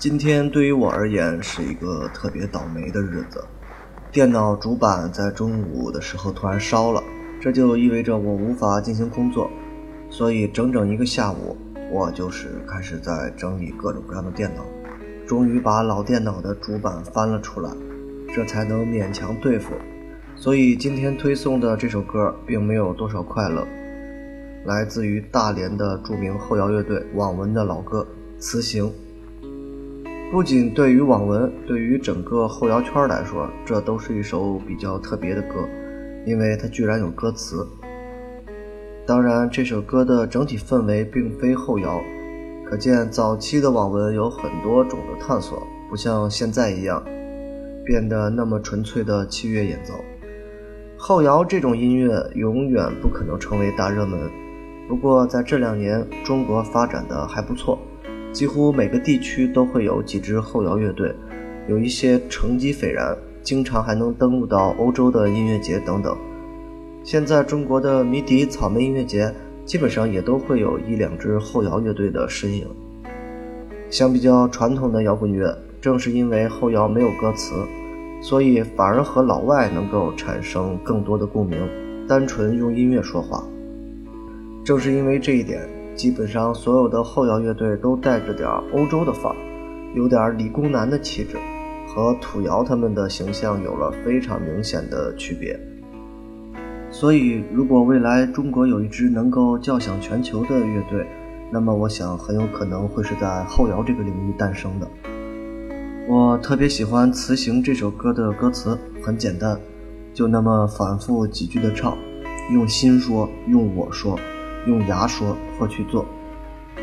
今天对于我而言是一个特别倒霉的日子，电脑主板在中午的时候突然烧了，这就意味着我无法进行工作，所以整整一个下午，我就是开始在整理各种各样的电脑，终于把老电脑的主板翻了出来，这才能勉强对付。所以今天推送的这首歌并没有多少快乐。来自于大连的著名后摇乐队网文的老歌《雌行》，不仅对于网文，对于整个后摇圈来说，这都是一首比较特别的歌，因为它居然有歌词。当然，这首歌的整体氛围并非后摇，可见早期的网文有很多种的探索，不像现在一样变得那么纯粹的器乐演奏。后摇这种音乐永远不可能成为大热门。不过，在这两年，中国发展的还不错，几乎每个地区都会有几支后摇乐队，有一些成绩斐然，经常还能登陆到欧洲的音乐节等等。现在中国的迷笛、草莓音乐节，基本上也都会有一两支后摇乐队的身影。相比较传统的摇滚乐，正是因为后摇没有歌词，所以反而和老外能够产生更多的共鸣，单纯用音乐说话。正是因为这一点，基本上所有的后摇乐队都带着点欧洲的范儿，有点理工男的气质，和土窑他们的形象有了非常明显的区别。所以，如果未来中国有一支能够叫响全球的乐队，那么我想很有可能会是在后摇这个领域诞生的。我特别喜欢《雌行》这首歌的歌词，很简单，就那么反复几句的唱，用心说，用我说。用牙说或去做，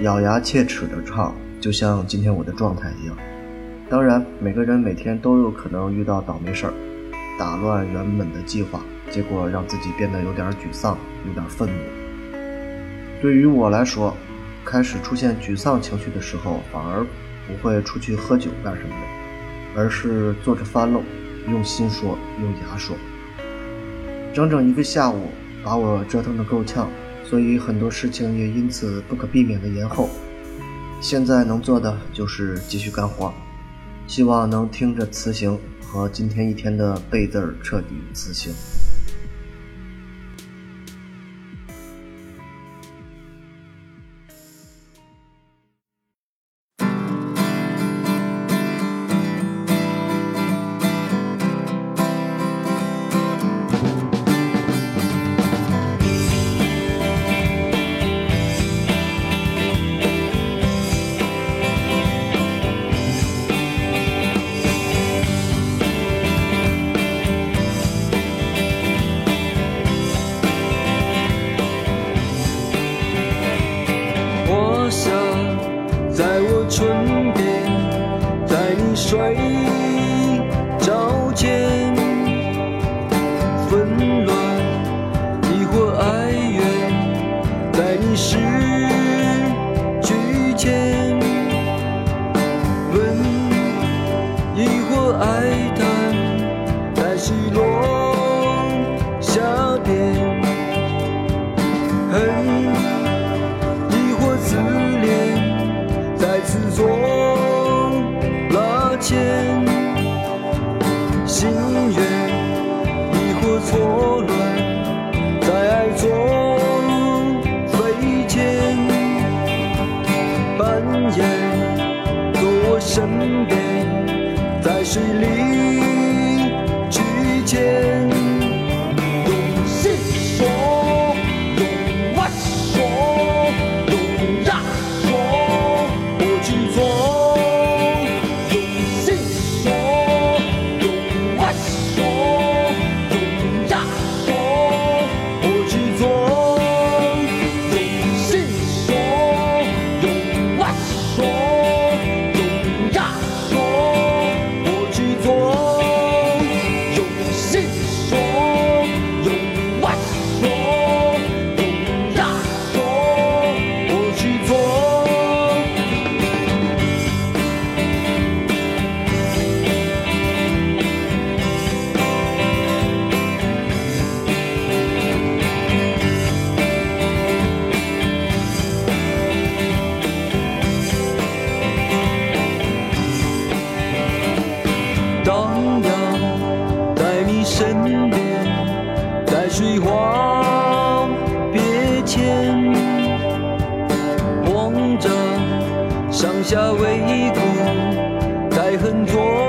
咬牙切齿的唱，就像今天我的状态一样。当然，每个人每天都有可能遇到倒霉事儿，打乱原本的计划，结果让自己变得有点沮丧，有点愤怒。对于我来说，开始出现沮丧情绪的时候，反而不会出去喝酒干什么的，而是坐着发愣，用心说，用牙说。整整一个下午，把我折腾得够呛。所以很多事情也因此不可避免的延后。现在能做的就是继续干活，希望能听着辞行和今天一天的背字儿彻底辞行。说，用身边在水里在很多。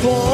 for